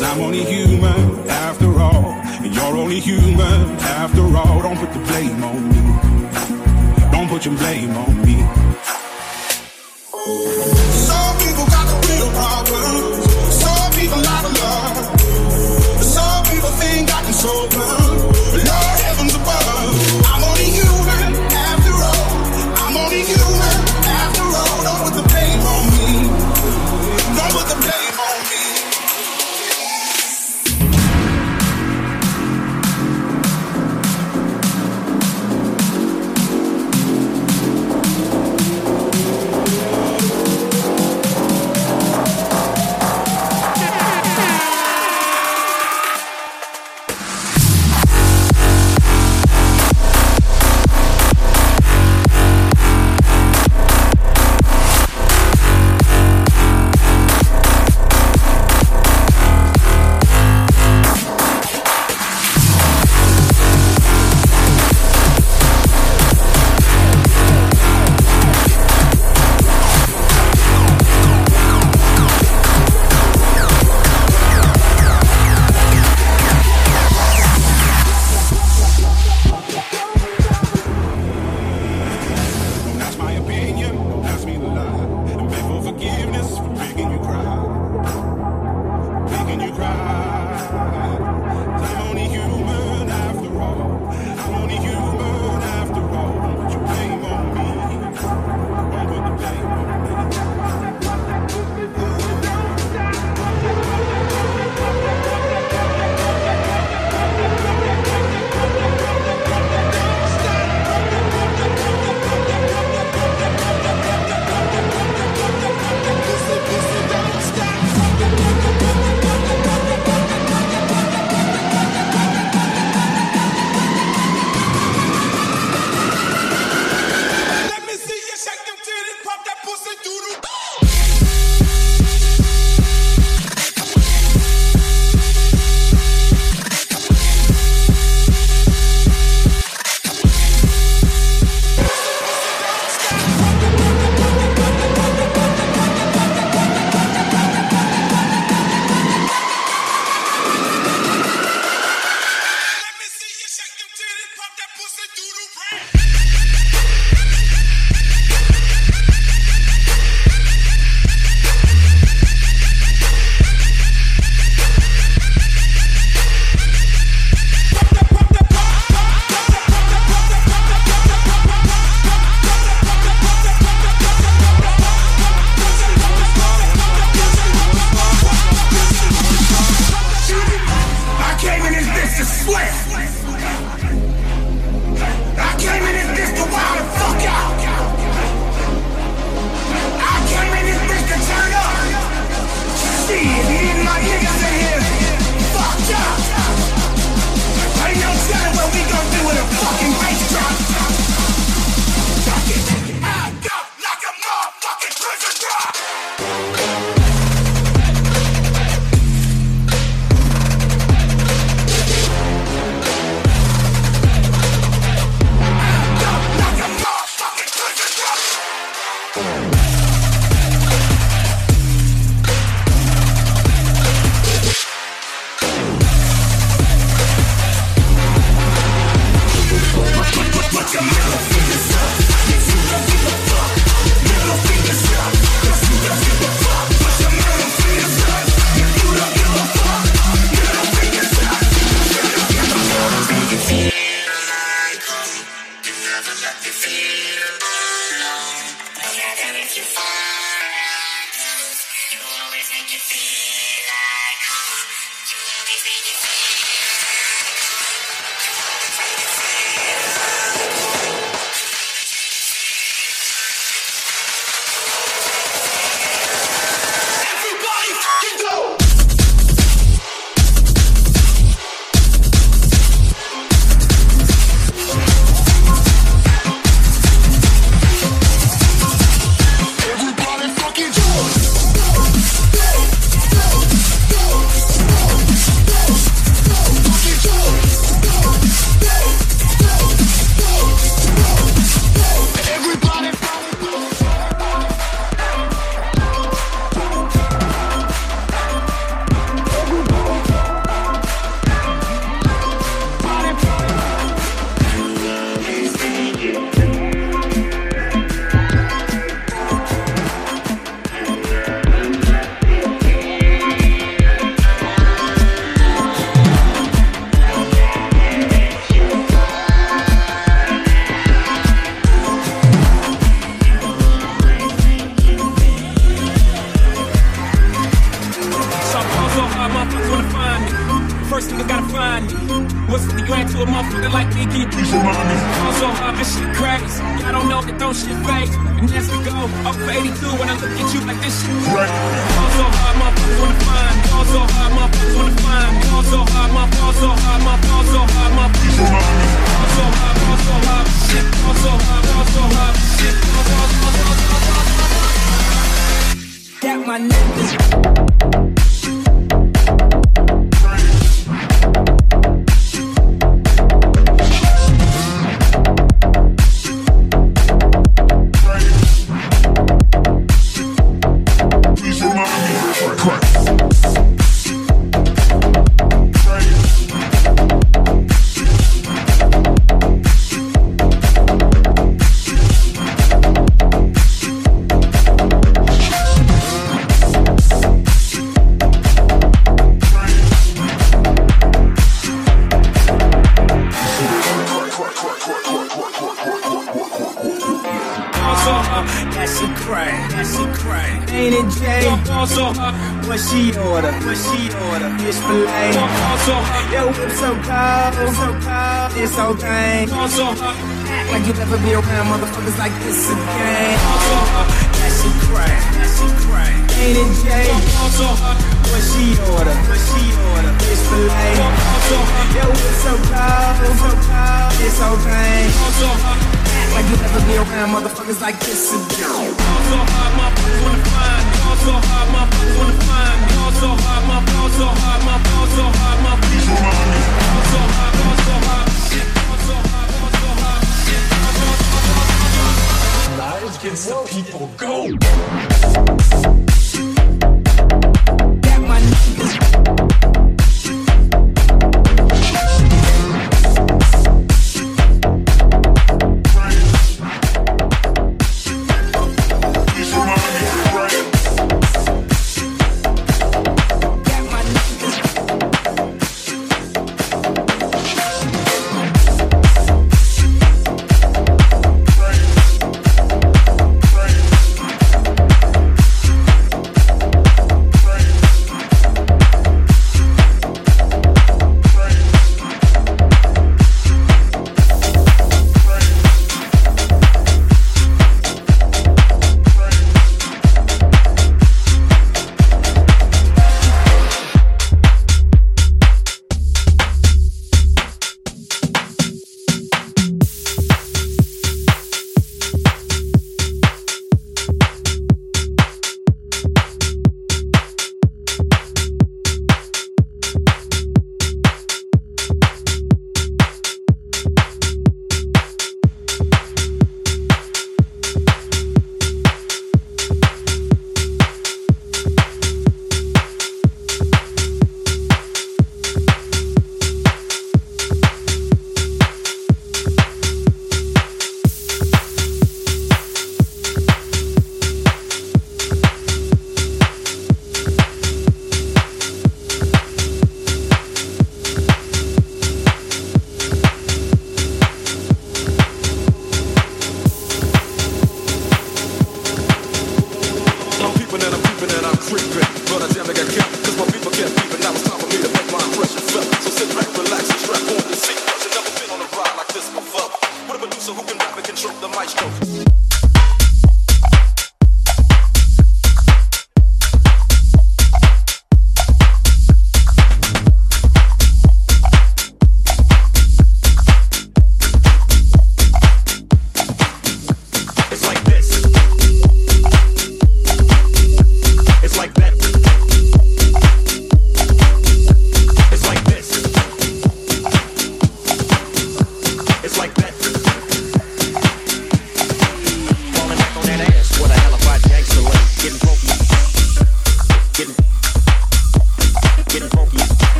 Cause I'm only human after all, and you're only human after all. Don't put the blame on me. Don't put your blame on me. Some people got the real problems. Some people out of love. Some people think I can solve them.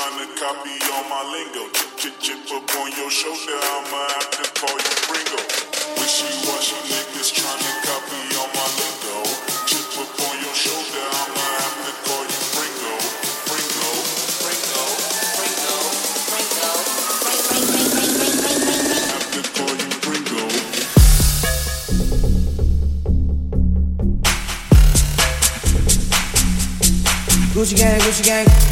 trying to copy all my lingo. Chip chip up on your shoulder, I'ma have to call you Ringo. Wishy washy niggas trying to copy all my lingo. Chip up on your shoulder, I'ma have to call you Ringo. Ringo, Ringo, Ringo, Ringo, Ringo. Have to call you Ringo. Gucci gang, Gucci gang.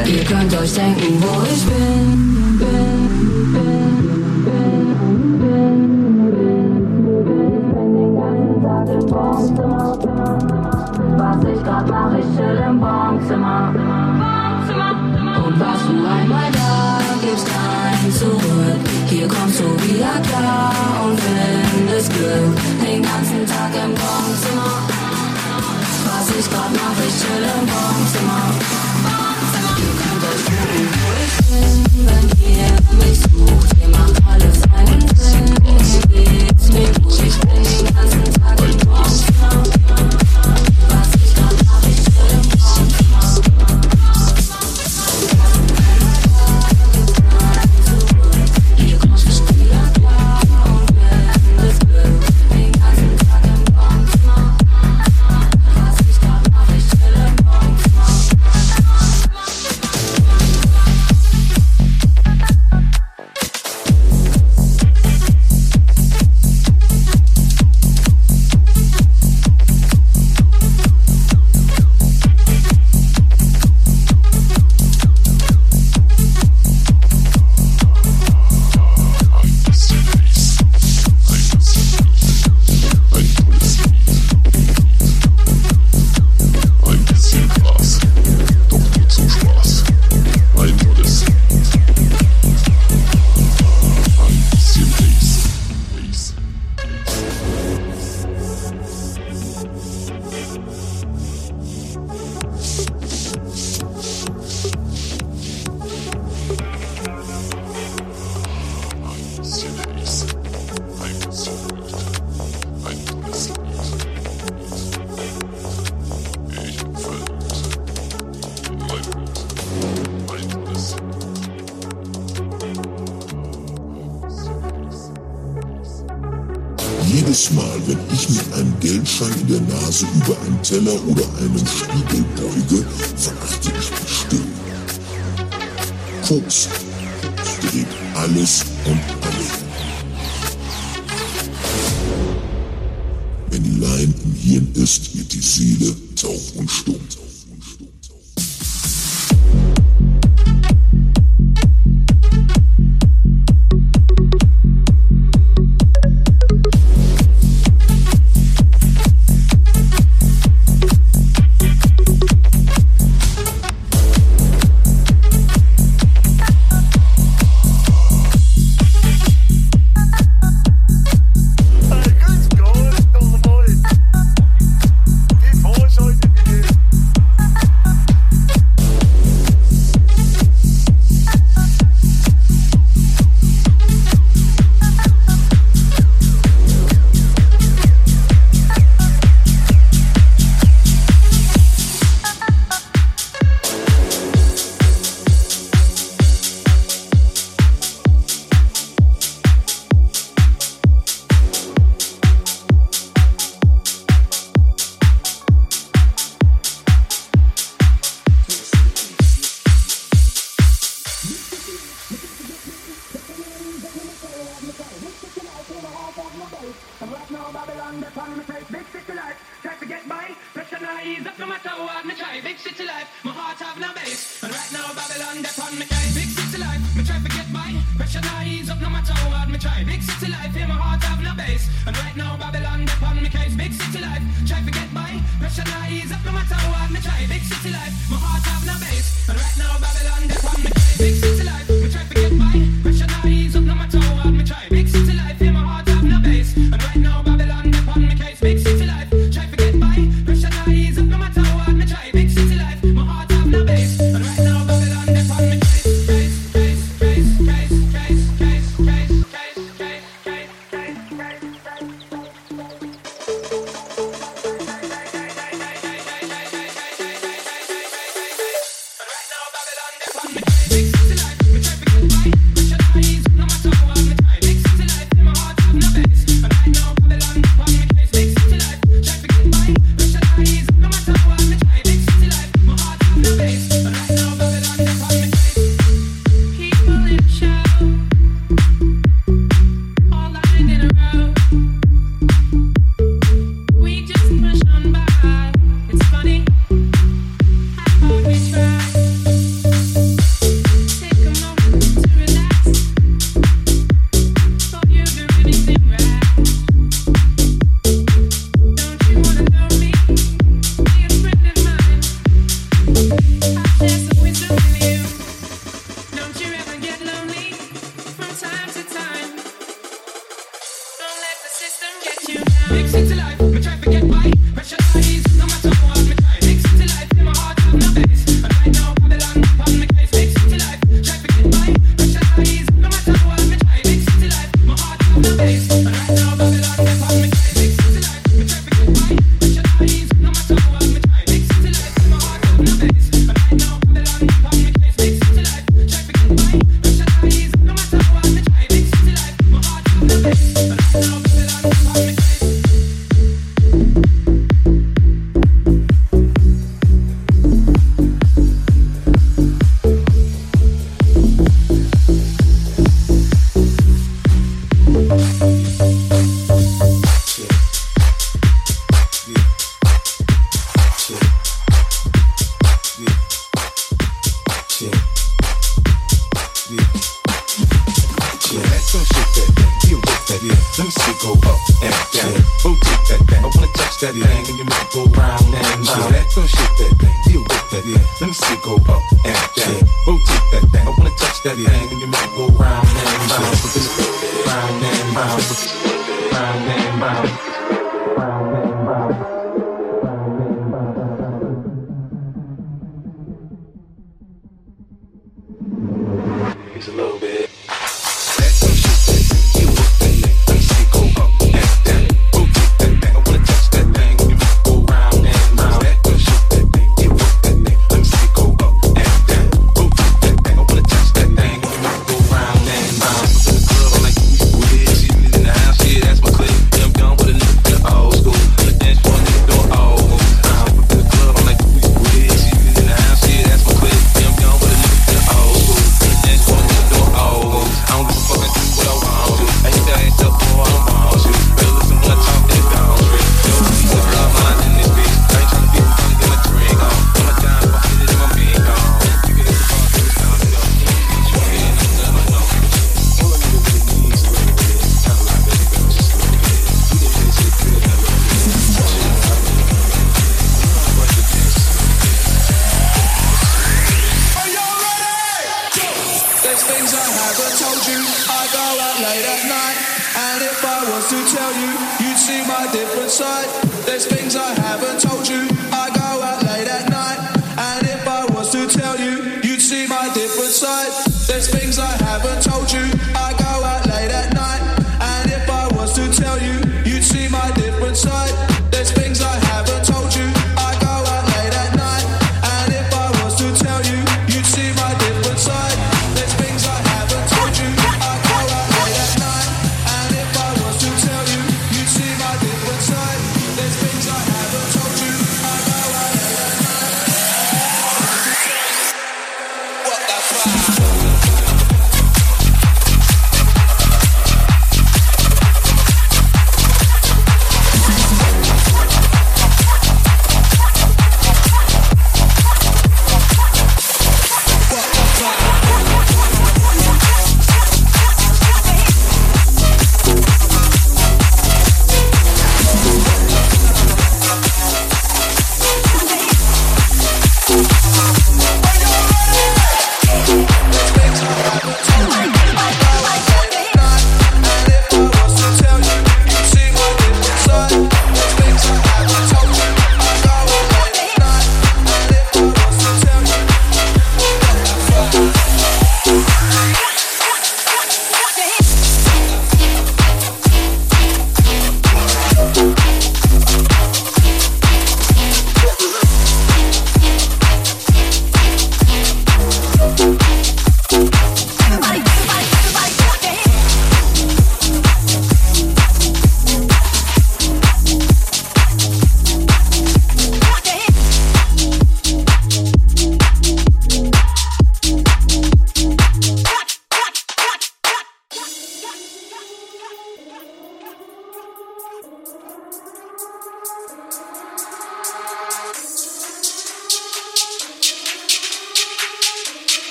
egal. Ihr könnt euch denken, wo ich bin, bin, bin. Was ich grad mach, ich chill im Wohnzimmer. Und was du einmal da, gibt's kein Zurück. Hier kommst du wieder klar und findest Glück. Den ganzen Tag im Wohnzimmer. Was ich grad mach, ich chill im Wohnzimmer. Christmas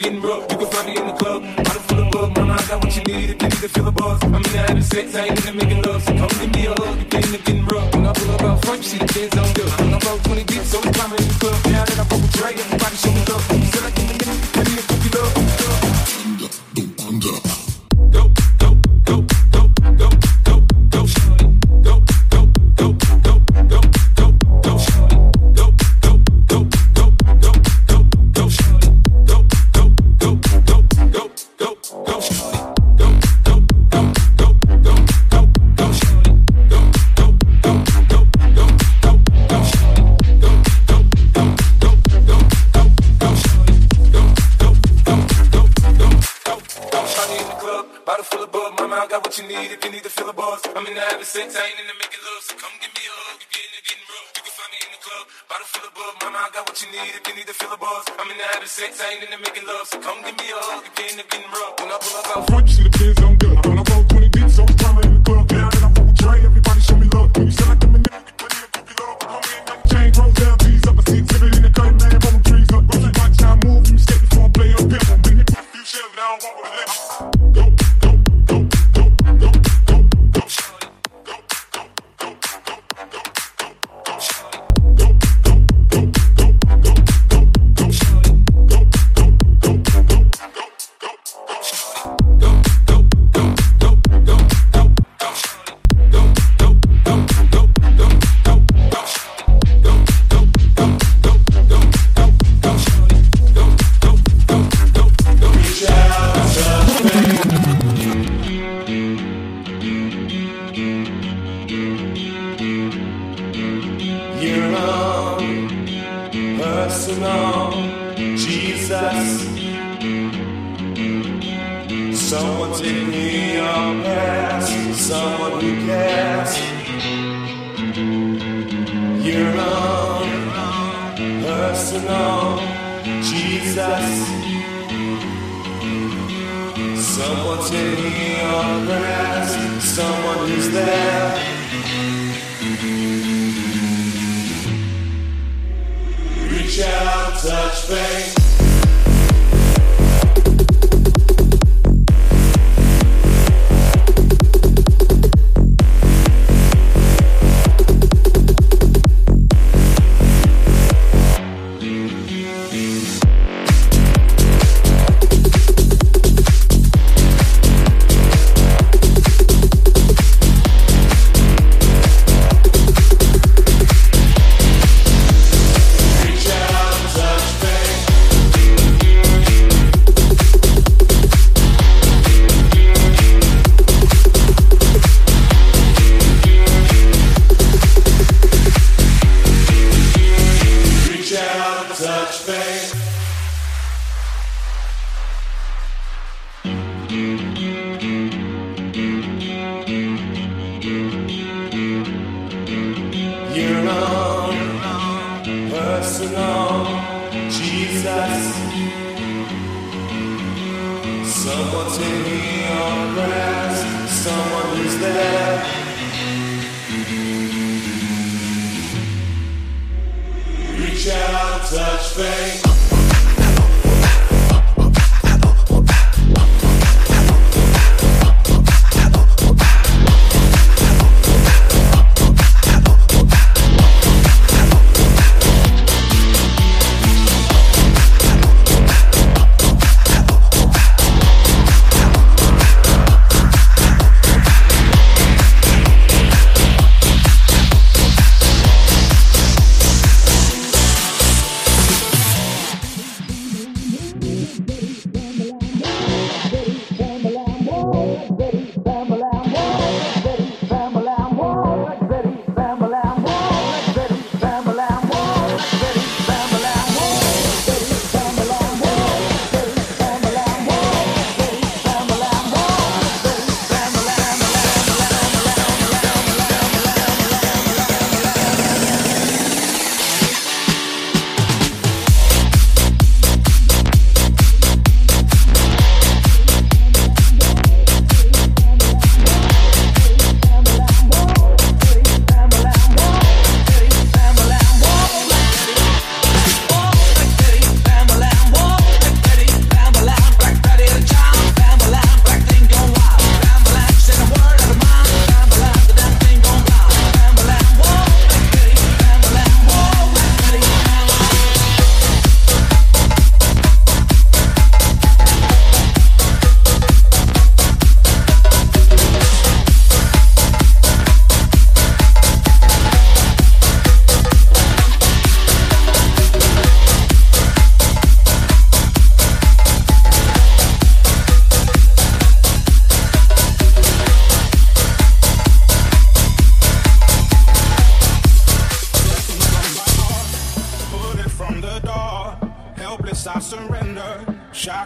getting rough. You can find me in the club. Bottle full of bug, mama, I got what you need. If you need to feel the buzz, I'm into having sex, I ain't into making love. So come give me a hug, you're getting, getting rough. When I pull up out front, you see the kids on good. I'm out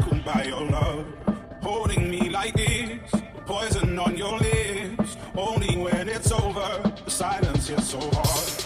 shackled by your love, holding me like this, poison on your lips. Only when it's over, the silence hits so hard.